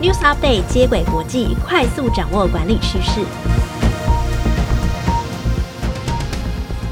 News Update 接轨国际，快速掌握管理趋势。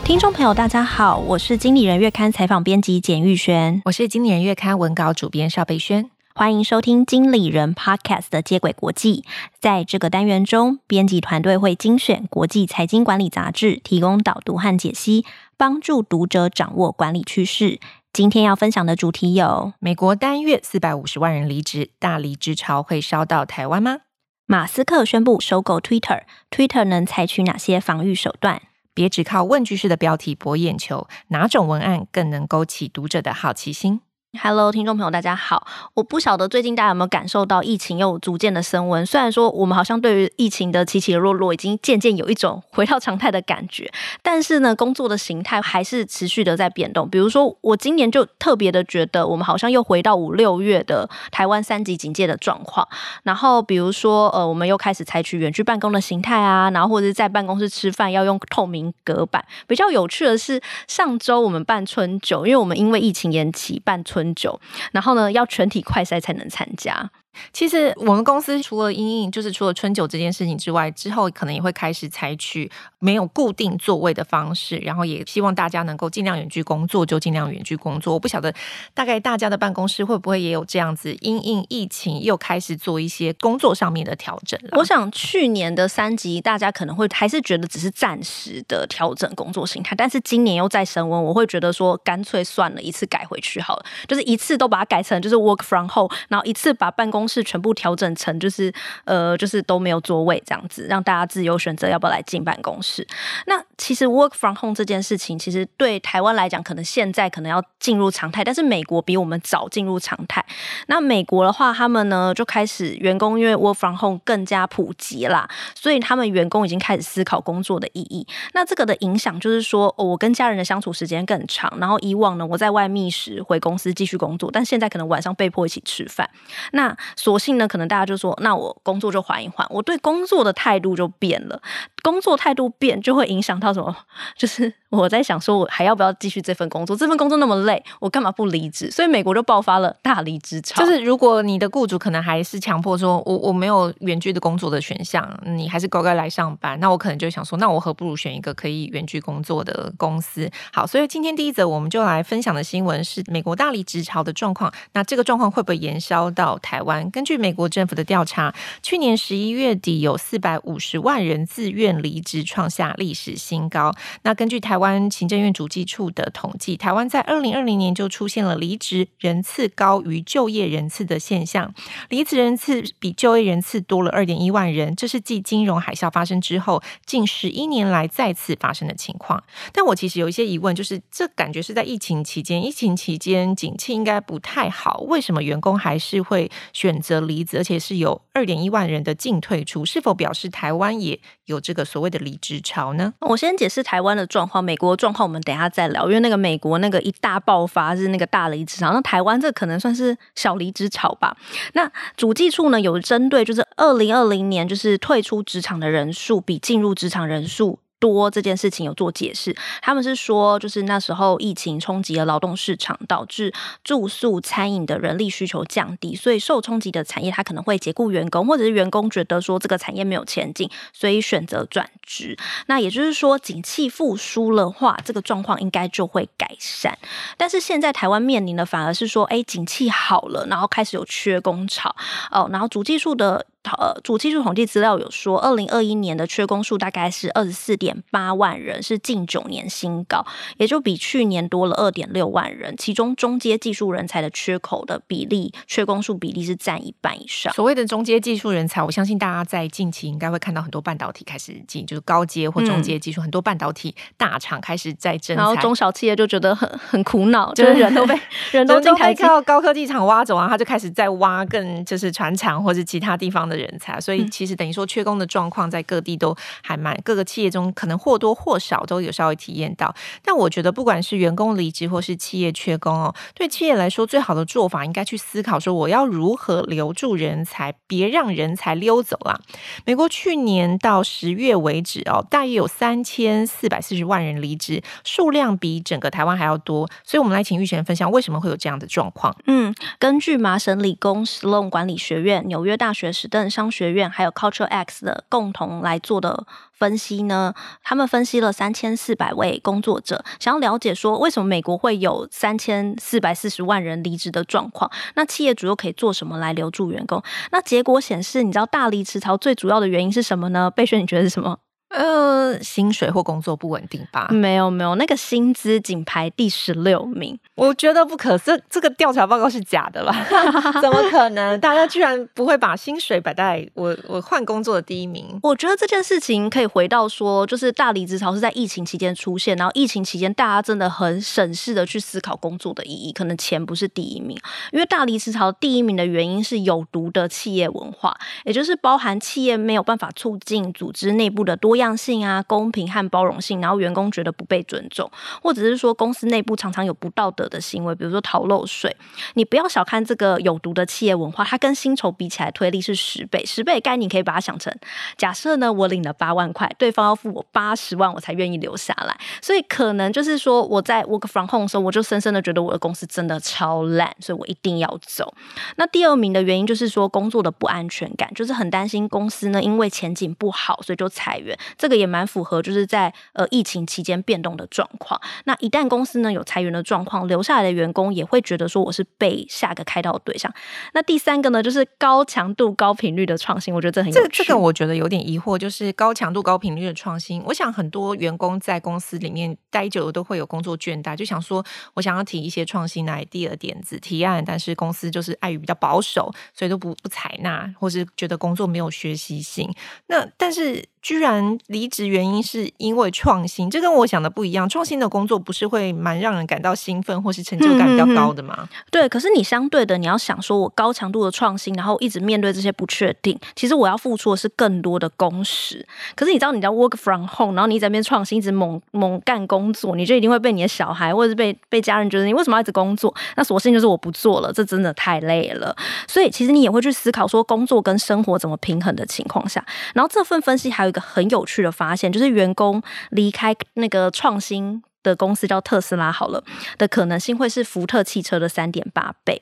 听众朋友，大家好，我是经理人月刊采访编辑简玉轩，我是经理人月刊文稿主编邵贝萱。欢迎收听经理人 Podcast 的接轨国际。在这个单元中，编辑团队会精选国际财经管理杂志，提供导读和解析，帮助读者掌握管理趋势。今天要分享的主题有：美国单月四百五十万人离职，大离职潮会烧到台湾吗？马斯克宣布收购 Twitter，Twitter 能采取哪些防御手段？别只靠问句式的标题博眼球，哪种文案更能勾起读者的好奇心？Hello，听众朋友，大家好。我不晓得最近大家有没有感受到疫情又逐渐的升温。虽然说我们好像对于疫情的起起落落已经渐渐有一种回到常态的感觉，但是呢，工作的形态还是持续的在变动。比如说，我今年就特别的觉得，我们好像又回到五六月的台湾三级警戒的状况。然后，比如说，呃，我们又开始采取远距办公的形态啊，然后或者是在办公室吃饭要用透明隔板。比较有趣的是，上周我们办春酒，因为我们因为疫情延期办春。很久，然后呢，要全体快赛才能参加。其实我们公司除了阴应，就是除了春酒这件事情之外，之后可能也会开始采取没有固定座位的方式，然后也希望大家能够尽量远距工作，就尽量远距工作。我不晓得大概大家的办公室会不会也有这样子，因应疫情又开始做一些工作上面的调整了。我想去年的三级，大家可能会还是觉得只是暂时的调整工作形态，但是今年又再升温，我会觉得说干脆算了，一次改回去好了，就是一次都把它改成就是 work from home，然后一次把办公。是全部调整成就是呃就是都没有座位这样子，让大家自由选择要不要来进办公室。那其实 work from home 这件事情，其实对台湾来讲，可能现在可能要进入常态，但是美国比我们早进入常态。那美国的话，他们呢就开始员工因为 work from home 更加普及啦，所以他们员工已经开始思考工作的意义。那这个的影响就是说，哦，我跟家人的相处时间更长，然后以往呢我在外觅食回公司继续工作，但现在可能晚上被迫一起吃饭。那索性呢，可能大家就说，那我工作就缓一缓，我对工作的态度就变了。工作态度变，就会影响到什么？就是我在想，说我还要不要继续这份工作？这份工作那么累，我干嘛不离职？所以美国就爆发了大离职潮。就是如果你的雇主可能还是强迫说，我我没有远距的工作的选项，你还是乖乖来上班，那我可能就想说，那我何不如选一个可以远距工作的公司？好，所以今天第一则我们就来分享的新闻是美国大离职潮的状况。那这个状况会不会延烧到台湾？根据美国政府的调查，去年十一月底有四百五十万人自愿离职，创下历史新高。那根据台湾行政院主计处的统计，台湾在二零二零年就出现了离职人次高于就业人次的现象，离职人次比就业人次多了二点一万人，这是继金融海啸发生之后近十一年来再次发生的情况。但我其实有一些疑问，就是这感觉是在疫情期间，疫情期间景气应该不太好，为什么员工还是会选选择离职，而且是有二点一万人的净退出？是否表示台湾也有这个所谓的离职潮呢？我先解释台湾的状况，美国状况我们等一下再聊。因为那个美国那个一大爆发是那个大离职潮，那台湾这可能算是小离职潮吧。那主计处呢有针对，就是二零二零年就是退出职场的人数比进入职场人数多这件事情有做解释，他们是说，就是那时候疫情冲击了劳动市场，导致住宿餐饮的人力需求降低，所以受冲击的产业它可能会解雇员工，或者是员工觉得说这个产业没有前景，所以选择转职。那也就是说，景气复苏了话，这个状况应该就会改善。但是现在台湾面临的反而是说，哎，景气好了，然后开始有缺工潮哦，然后主技术的。呃，主技术统计资料有说，二零二一年的缺工数大概是二十四点八万人，是近九年新高，也就比去年多了二点六万人。其中中阶技术人才的缺口的比例，缺工数比例是占一半以上。所谓的中阶技术人才，我相信大家在近期应该会看到很多半导体开始进，就是高阶或中阶技术，嗯、很多半导体大厂开始在争，然后中小企业就觉得很很苦恼，就是人都被 人都进台靠高科技厂挖走啊，他就开始在挖更就是船厂或者其他地方的。的人才，所以其实等于说缺工的状况在各地都还蛮，各个企业中可能或多或少都有稍微体验到。但我觉得不管是员工离职或是企业缺工哦，对企业来说最好的做法应该去思考说我要如何留住人才，别让人才溜走啦。美国去年到十月为止哦，大约有三千四百四十万人离职，数量比整个台湾还要多。所以，我们来请玉璇分享为什么会有这样的状况。嗯，根据麻省理工 Sloan 管理学院、纽约大学史商学院还有 Culture X 的共同来做的分析呢，他们分析了三千四百位工作者，想要了解说为什么美国会有三千四百四十万人离职的状况。那企业主又可以做什么来留住员工？那结果显示，你知道大离职潮最主要的原因是什么呢？贝轩，你觉得是什么？呃，薪水或工作不稳定吧？没有没有，那个薪资仅排第十六名，我觉得不可这。这个调查报告是假的吧？怎么可能？大家居然不会把薪水摆在我我换工作的第一名？我觉得这件事情可以回到说，就是大离职潮是在疫情期间出现，然后疫情期间大家真的很审视的去思考工作的意义，可能钱不是第一名，因为大离职潮第一名的原因是有毒的企业文化，也就是包含企业没有办法促进组织内部的多样性啊，公平和包容性，然后员工觉得不被尊重，或者是说公司内部常常有不道德的行为，比如说逃漏税。你不要小看这个有毒的企业文化，它跟薪酬比起来推力是十倍，十倍概念可以把它想成，假设呢我领了八万块，对方要付我八十万，我才愿意留下来。所以可能就是说我在 work from home 的时候，我就深深的觉得我的公司真的超烂，所以我一定要走。那第二名的原因就是说工作的不安全感，就是很担心公司呢因为前景不好，所以就裁员。这个也蛮符合，就是在呃疫情期间变动的状况。那一旦公司呢有裁员的状况，留下来的员工也会觉得说我是被下个开刀的对象。那第三个呢，就是高强度、高频率的创新，我觉得这很有趣。这这个我觉得有点疑惑，就是高强度、高频率的创新。我想很多员工在公司里面待久了都会有工作倦怠，就想说我想要提一些创新来第二点子提案，但是公司就是碍于比较保守，所以都不不采纳，或是觉得工作没有学习性。那但是。居然离职原因是因为创新，这跟我想的不一样。创新的工作不是会蛮让人感到兴奋或是成就感比较高的吗？嗯嗯嗯。对，可是你相对的，你要想说，我高强度的创新，然后一直面对这些不确定，其实我要付出的是更多的工时。可是你知道，你在 work from home，然后你在那边创新，一直猛猛干工作，你就一定会被你的小孩或者是被被家人觉得你为什么要一直工作？那索性就是我不做了，这真的太累了。所以其实你也会去思考说，工作跟生活怎么平衡的情况下，然后这份分析还有一个。很有趣的发现，就是员工离开那个创新的公司叫特斯拉好了的可能性会是福特汽车的三点八倍。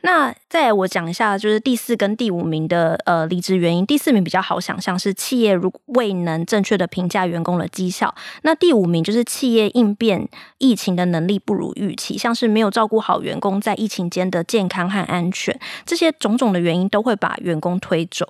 那再我讲一下，就是第四跟第五名的呃离职原因。第四名比较好想象，是企业如未能正确的评价员工的绩效。那第五名就是企业应变疫情的能力不如预期，像是没有照顾好员工在疫情间的健康和安全，这些种种的原因都会把员工推走。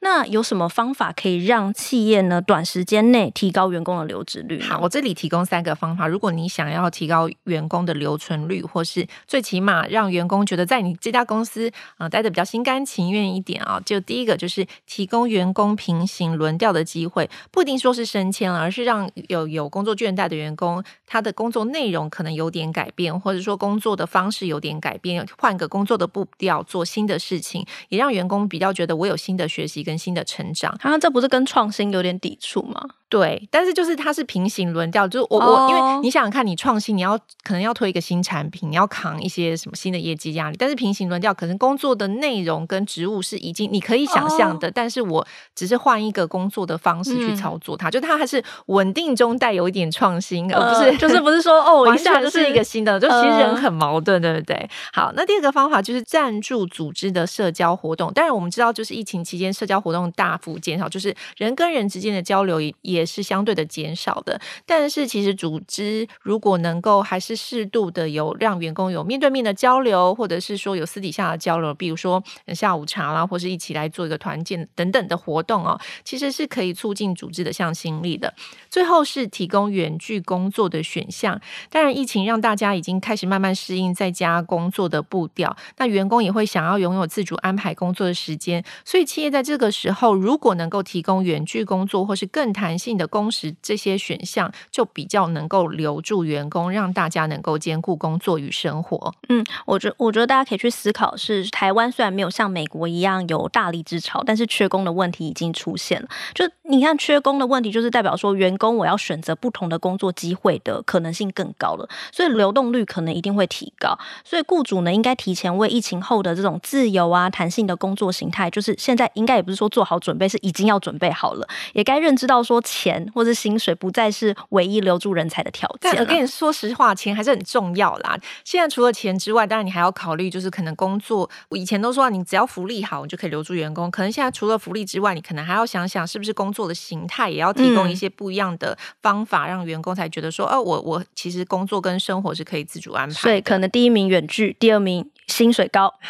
那有什么方法可以让企业呢短时间内提高员工的留职率？好，我这里提供三个方法。如果你想要提高员工的留存率，或是最起码让员工觉得在你这家公司啊、待得比较心甘情愿一点啊，就第一个就是提供员工平行轮调的机会，不一定说是升迁了，而是让有有工作倦怠的员工，他的工作内容可能有点改变，或者说工作的方式有点改变，换个工作的步调做新的事情，也让员工比较觉得我有新的学习跟新的成长，啊这不是跟创新有点抵触吗？对，但是就是它是平行轮调，就是我、oh. 我，因为你想想看，你创新，你要可能要推一个新产品，你要扛一些什么新的业绩压力，但是平行轮调，可能工作的内容跟职务是已经你可以想象的，oh. 但是我只是换一个工作的方式去操作它，嗯、就它还是稳定中带有一点创新，而不是、uh, 就是不是说哦，一下就是一个新的，就其实人很矛盾，对不对？好，那第二个方法就是赞助组织的社交活动，当然我们知道，就是疫情期间社交活动大幅减少，就是人跟人之间的交流也也也是相对的。减少的，但是其实组织如果能够还是适度的有让员工有面对面的交流，或者是说有私底下的交流，比如说下午茶啦，或是一起来做一个团建等等的活动哦，其实是可以促进组织的向心力的。最后是提供远距工作的选项，当然疫情让大家已经开始慢慢适应在家工作的步调，那员工也会想要拥有自主安排工作的时间，所以企业在这个时候如果能够提供远距工作或是更弹性。性的工时这些选项，就比较能够留住员工，让大家能够兼顾工作与生活。嗯，我觉我觉得大家可以去思考是，是台湾虽然没有像美国一样有大离职潮，但是缺工的问题已经出现了。就你看，缺工的问题就是代表说，员工我要选择不同的工作机会的可能性更高了，所以流动率可能一定会提高。所以雇主呢，应该提前为疫情后的这种自由啊、弹性的工作形态，就是现在应该也不是说做好准备，是已经要准备好了，也该认知到说钱或是薪水不再是唯一留住人才的条件。我跟你说实话，钱还是很重要啦。现在除了钱之外，当然你还要考虑，就是可能工作。我以前都说，你只要福利好，你就可以留住员工。可能现在除了福利之外，你可能还要想想，是不是工作的形态也要提供一些不一样的方法，嗯、让员工才觉得说，哦，我我其实工作跟生活是可以自主安排。所以可能第一名远距，第二名。薪水高，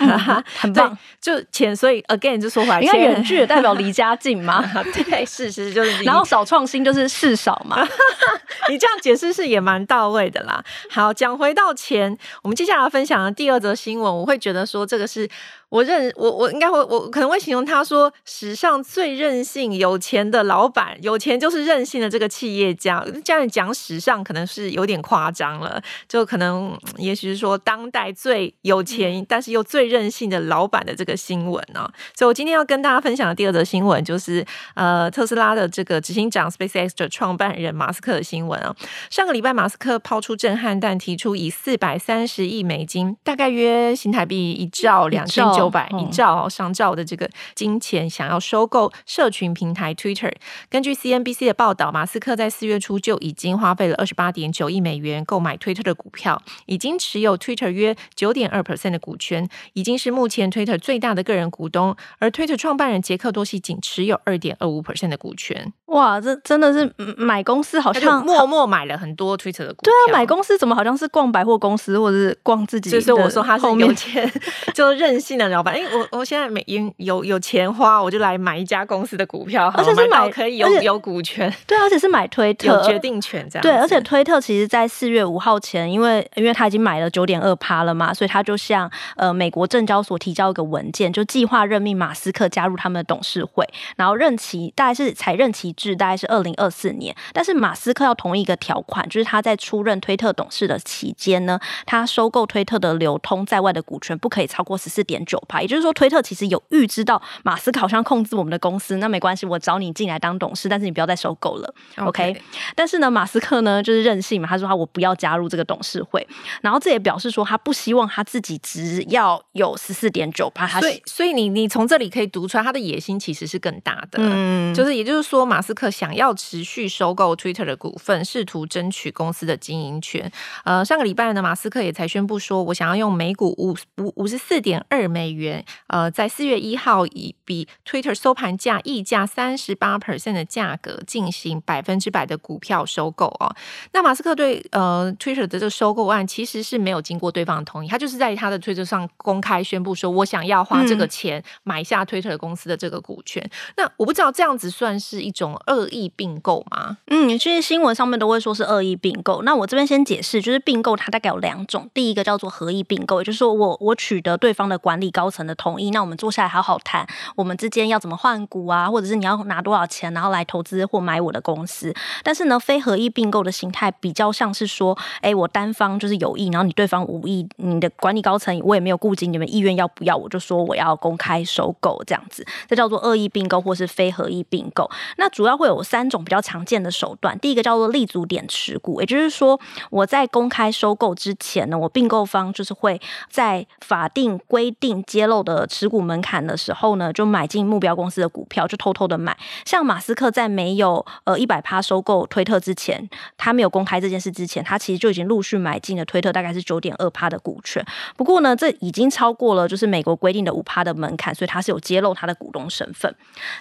很棒，就钱。所以 again 就说回来，因为远距也代表离家近嘛。对，事实就是。然后少创新就是事少嘛。你这样解释是也蛮到位的啦。好，讲回到钱，我们接下来分享的第二则新闻，我会觉得说这个是。我认我我应该会我可能会形容他说，史上最任性有钱的老板，有钱就是任性的这个企业家。这样讲史上可能是有点夸张了，就可能也许是说当代最有钱但是又最任性的老板的这个新闻呢、哦。所以我今天要跟大家分享的第二则新闻就是呃特斯拉的这个执行长 SpaceX 的创办人马斯克的新闻啊。上个礼拜马斯克抛出震撼弹，提出以四百三十亿美金，大概约新台币一兆两千。九百一兆上兆的这个金钱，想要收购社群平台 Twitter。根据 CNBC 的报道，马斯克在四月初就已经花费了二十八点九亿美元购买 Twitter 的股票，已经持有 Twitter 约九点二 percent 的股权，已经是目前 Twitter 最大的个人股东。而 Twitter 创办人杰克多西仅持有二点二五 percent 的股权。哇，这真的是买公司好像默默买了很多 Twitter 的股票。对啊，买公司怎么好像是逛百货公司，或者是逛自己？就是我说他是有钱，就任性的。老板，哎，我我现在没有有有钱花，我就来买一家公司的股票，而且是买可以有有股权，对，而且是买推特，有决定权这样。对，而且推特其实在四月五号前，因为因为他已经买了九点二趴了嘛，所以他就向呃美国证交所提交一个文件，就计划任命马斯克加入他们的董事会，然后任期大概是才任期制，大概是二零二四年。但是马斯克要同意一个条款，就是他在出任推特董事的期间呢，他收购推特的流通在外的股权不可以超过十四点九趴，也就是说推特。其实有预知到马斯克好像控制我们的公司，那没关系，我找你进来当董事，但是你不要再收购了，OK？, okay. 但是呢，马斯克呢就是任性嘛，他说他我不要加入这个董事会，然后这也表示说他不希望他自己只要有十四点九趴，他所以所以你你从这里可以读出来他的野心其实是更大的，嗯，就是也就是说马斯克想要持续收购 Twitter 的股份，试图争取公司的经营权。呃，上个礼拜呢，马斯克也才宣布说我想要用每股五五五十四点二美元，呃。在四月一号，以比 Twitter 收盘价溢价三十八 percent 的价格进行百分之百的股票收购哦。那马斯克对呃 Twitter 的这个收购案其实是没有经过对方的同意，他就是在他的推特上公开宣布说，我想要花这个钱买下 Twitter 公司的这个股权。嗯、那我不知道这样子算是一种恶意并购吗？嗯，其实新闻上面都会说是恶意并购。那我这边先解释，就是并购它大概有两种，第一个叫做合意并购，也就是说我我取得对方的管理高层的同意，那我们坐下来好好谈，我们之间要怎么换股啊，或者是你要拿多少钱，然后来投资或买我的公司。但是呢，非合意并购的形态比较像是说，哎，我单方就是有意，然后你对方无意，你的管理高层我也没有顾及你们意愿要不要，我就说我要公开收购这样子，这叫做恶意并购或是非合意并购。那主要会有三种比较常见的手段，第一个叫做立足点持股，也就是说我在公开收购之前呢，我并购方就是会在法定规定揭露的持股门槛。的时候呢，就买进目标公司的股票，就偷偷的买。像马斯克在没有呃一百趴收购推特之前，他没有公开这件事之前，他其实就已经陆续买进了推特，大概是九点二趴的股权。不过呢，这已经超过了就是美国规定的五趴的门槛，所以他是有揭露他的股东身份。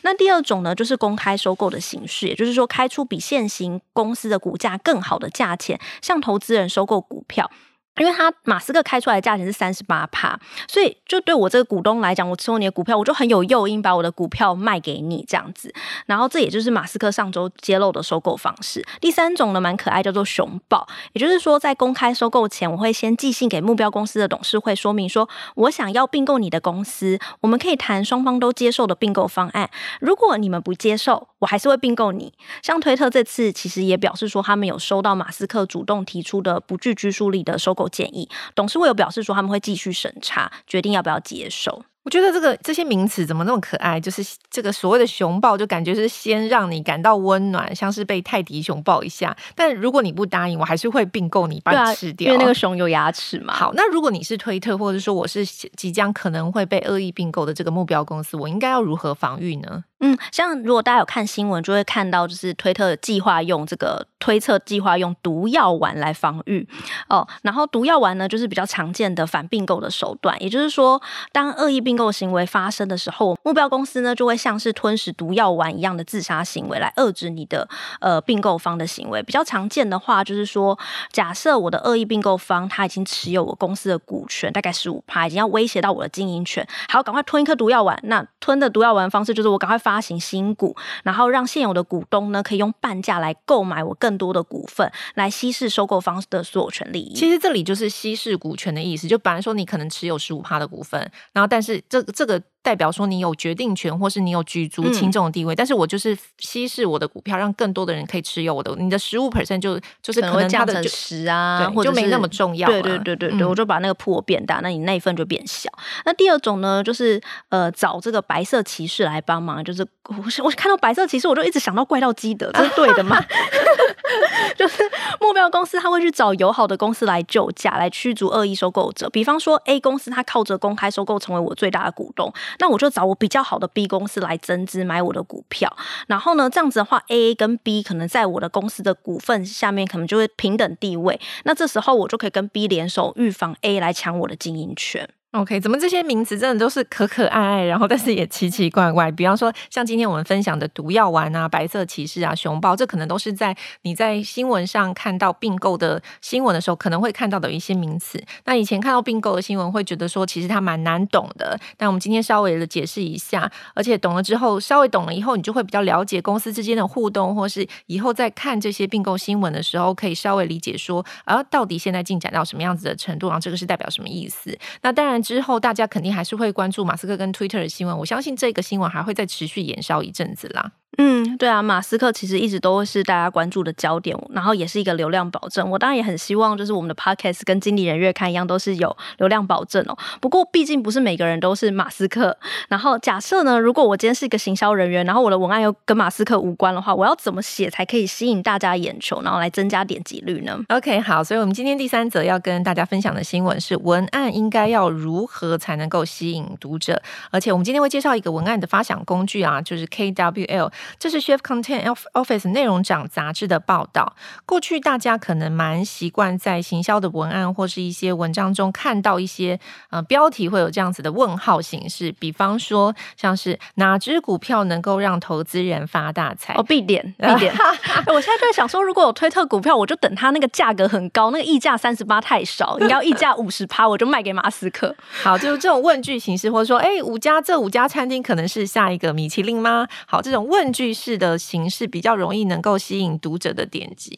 那第二种呢，就是公开收购的形式，也就是说开出比现行公司的股价更好的价钱，向投资人收购股票。因为他马斯克开出来的价钱是三十八趴，所以就对我这个股东来讲，我持有你的股票，我就很有诱因把我的股票卖给你这样子。然后这也就是马斯克上周揭露的收购方式。第三种呢，蛮可爱，叫做熊抱，也就是说在公开收购前，我会先寄信给目标公司的董事会，说明说我想要并购你的公司，我们可以谈双方都接受的并购方案。如果你们不接受，我还是会并购你。像推特这次其实也表示说，他们有收到马斯克主动提出的不具拘束力的收购建议，董事会有表示说他们会继续审查，决定要不要接受。我觉得这个这些名词怎么那么可爱？就是这个所谓的熊抱，就感觉是先让你感到温暖，像是被泰迪熊抱一下。但如果你不答应，我还是会并购你，把你吃掉。啊，因为那个熊有牙齿嘛。好，那如果你是推特，或者说我是即将可能会被恶意并购的这个目标公司，我应该要如何防御呢？嗯，像如果大家有看新闻，就会看到就是推特计划用这个推测计划用毒药丸来防御哦。然后毒药丸呢，就是比较常见的反并购的手段。也就是说，当恶意并购行为发生的时候，目标公司呢就会像是吞食毒药丸一样的自杀行为来遏制你的呃并购方的行为。比较常见的话，就是说，假设我的恶意并购方他已经持有我公司的股权，大概十五趴，已经要威胁到我的经营权，还要赶快吞一颗毒药丸。那吞的毒药丸方式就是我赶快。发行新股，然后让现有的股东呢可以用半价来购买我更更多的股份，来稀释收购方的所有权利益。其实这里就是稀释股权的意思，就本来说你可能持有十五趴的股份，然后但是这这个。代表说你有决定权，或是你有举足轻重的地位，嗯、但是我就是稀释我的股票，让更多的人可以持有我的。你的十五 percent 就就是可能降成十啊，或者就没那么重要。对对对对对，嗯、我就把那个铺变大，那你那一份就变小。那第二种呢，就是呃找这个白色骑士来帮忙，就是我我看到白色骑士，我就一直想到怪盗基德，这是对的吗？就是目标公司他会去找友好的公司来救驾，来驱逐恶意收购者。比方说 A 公司，他靠着公开收购成为我最大的股东。那我就找我比较好的 B 公司来增资买我的股票，然后呢，这样子的话，A 跟 B 可能在我的公司的股份下面可能就会平等地位，那这时候我就可以跟 B 联手，预防 A 来抢我的经营权。OK，怎么这些名词真的都是可可爱爱，然后但是也奇奇怪怪。比方说，像今天我们分享的毒药丸啊、白色骑士啊、熊抱，这可能都是在你在新闻上看到并购的新闻的时候，可能会看到的一些名词。那以前看到并购的新闻，会觉得说其实它蛮难懂的。但我们今天稍微的解释一下，而且懂了之后，稍微懂了以后，你就会比较了解公司之间的互动，或是以后在看这些并购新闻的时候，可以稍微理解说，啊，到底现在进展到什么样子的程度，然后这个是代表什么意思？那当然。之后，大家肯定还是会关注马斯克跟 Twitter 的新闻。我相信这个新闻还会再持续延烧一阵子啦。嗯，对啊，马斯克其实一直都是大家关注的焦点，然后也是一个流量保证。我当然也很希望，就是我们的 Podcast 跟经理人月刊一样，都是有流量保证哦。不过，毕竟不是每个人都是马斯克。然后，假设呢，如果我今天是一个行销人员，然后我的文案又跟马斯克无关的话，我要怎么写才可以吸引大家眼球，然后来增加点击率呢？OK，好，所以我们今天第三则要跟大家分享的新闻是文案应该要如何才能够吸引读者。而且，我们今天会介绍一个文案的发想工具啊，就是 KWL，这是 Chef Content。Office 内容长杂志的报道，过去大家可能蛮习惯在行销的文案或是一些文章中看到一些呃标题会有这样子的问号形式，比方说像是哪只股票能够让投资人发大财？哦，必点必点。我现在就在想说，如果有推特股票，我就等它那个价格很高，那个溢价三十八太少，你要溢价五十趴，我就卖给马斯克。好，就是这种问句形式，或者说，哎，五家这五家餐厅可能是下一个米其林吗？好，这种问句式的形。式比较容易能够吸引读者的点击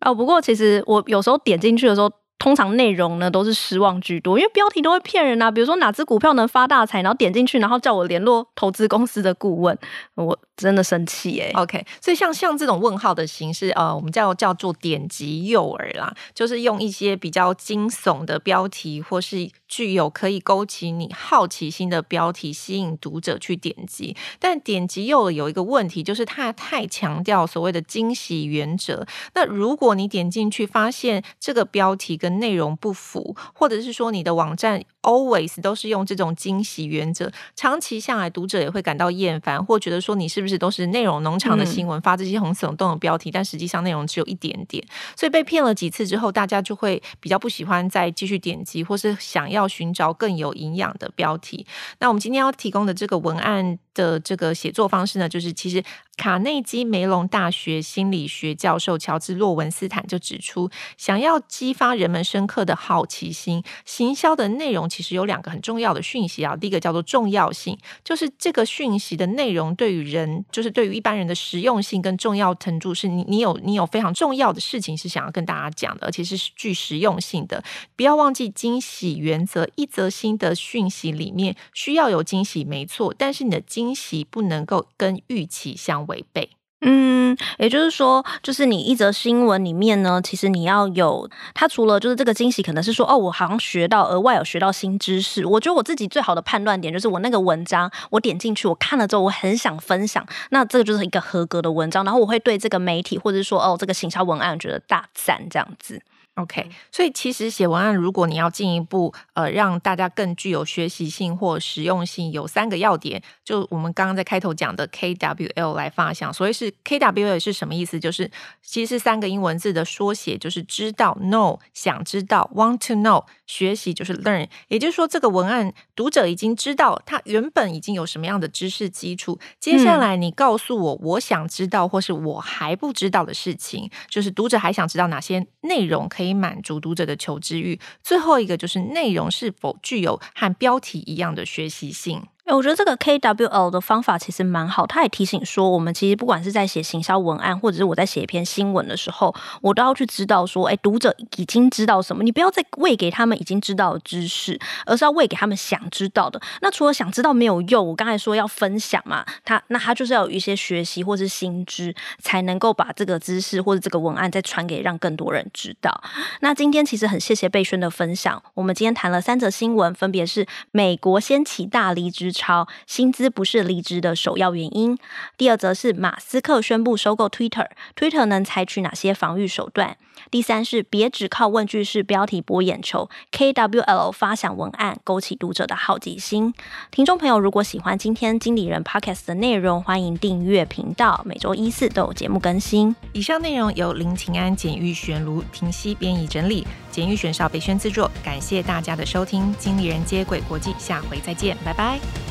哦。不过其实我有时候点进去的时候，通常内容呢都是失望居多，因为标题都会骗人啊。比如说哪只股票能发大财，然后点进去，然后叫我联络投资公司的顾问，我。真的生气耶！OK，所以像像这种问号的形式，呃，我们叫叫做点击诱饵啦，就是用一些比较惊悚的标题，或是具有可以勾起你好奇心的标题，吸引读者去点击。但点击诱饵有一个问题，就是它太强调所谓的惊喜原则。那如果你点进去发现这个标题跟内容不符，或者是说你的网站 always 都是用这种惊喜原则，长期下来读者也会感到厌烦，或觉得说你是不是。都是内容农场的新闻，发这些很耸动的标题，嗯、但实际上内容只有一点点，所以被骗了几次之后，大家就会比较不喜欢再继续点击，或是想要寻找更有营养的标题。那我们今天要提供的这个文案的这个写作方式呢，就是其实卡内基梅隆大学心理学教授乔治·洛文斯坦就指出，想要激发人们深刻的好奇心，行销的内容其实有两个很重要的讯息啊。第一个叫做重要性，就是这个讯息的内容对于人，就是对于一般人的实用性跟重要程度，是你你有你有非常重要的事情是想要跟大家讲的，而且是具实用性的。不要忘记惊喜原则，一则新的讯息里面需要有惊喜，没错，但是你的惊喜不能够跟预期相违背，嗯，也就是说，就是你一则新闻里面呢，其实你要有它，除了就是这个惊喜，可能是说哦，我好像学到额外有学到新知识。我觉得我自己最好的判断点就是我那个文章，我点进去，我看了之后，我很想分享，那这个就是一个合格的文章，然后我会对这个媒体或者说哦这个行销文案觉得大赞这样子。OK，所以其实写文案，如果你要进一步呃让大家更具有学习性或实用性，有三个要点，就我们刚刚在开头讲的 KWL 来发想。所以是 KWL 是什么意思？就是其实是三个英文字的缩写，就是知道 know 想知道 want to know 学习就是 learn。也就是说，这个文案读者已经知道他原本已经有什么样的知识基础，接下来你告诉我我想知道或是我还不知道的事情，就是读者还想知道哪些内容可以。可以满足读者的求知欲。最后一个就是内容是否具有和标题一样的学习性。哎，我觉得这个 KWL 的方法其实蛮好。他也提醒说，我们其实不管是在写行销文案，或者是我在写一篇新闻的时候，我都要去知道说，哎，读者已经知道什么。你不要再喂给他们已经知道的知识，而是要喂给他们想知道的。那除了想知道没有用，我刚才说要分享嘛，他那他就是要有一些学习或是新知，才能够把这个知识或者这个文案再传给让更多人知道。那今天其实很谢谢贝轩的分享。我们今天谈了三则新闻，分别是美国掀起大离职超，薪资不是离职的首要原因。第二则是马斯克宣布收购 Twitter，Twitter 能采取哪些防御手段？第三是别只靠问句式标题博眼球，KWL 发想文案勾起读者的好奇心。听众朋友，如果喜欢今天经理人 Podcast 的内容，欢迎订阅频道，每周一四都有节目更新。以上内容由林晴安、简玉璇、卢婷熙编译整理，简玉璇、邵贝轩制作。感谢大家的收听，经理人接轨国际，下回再见，拜拜。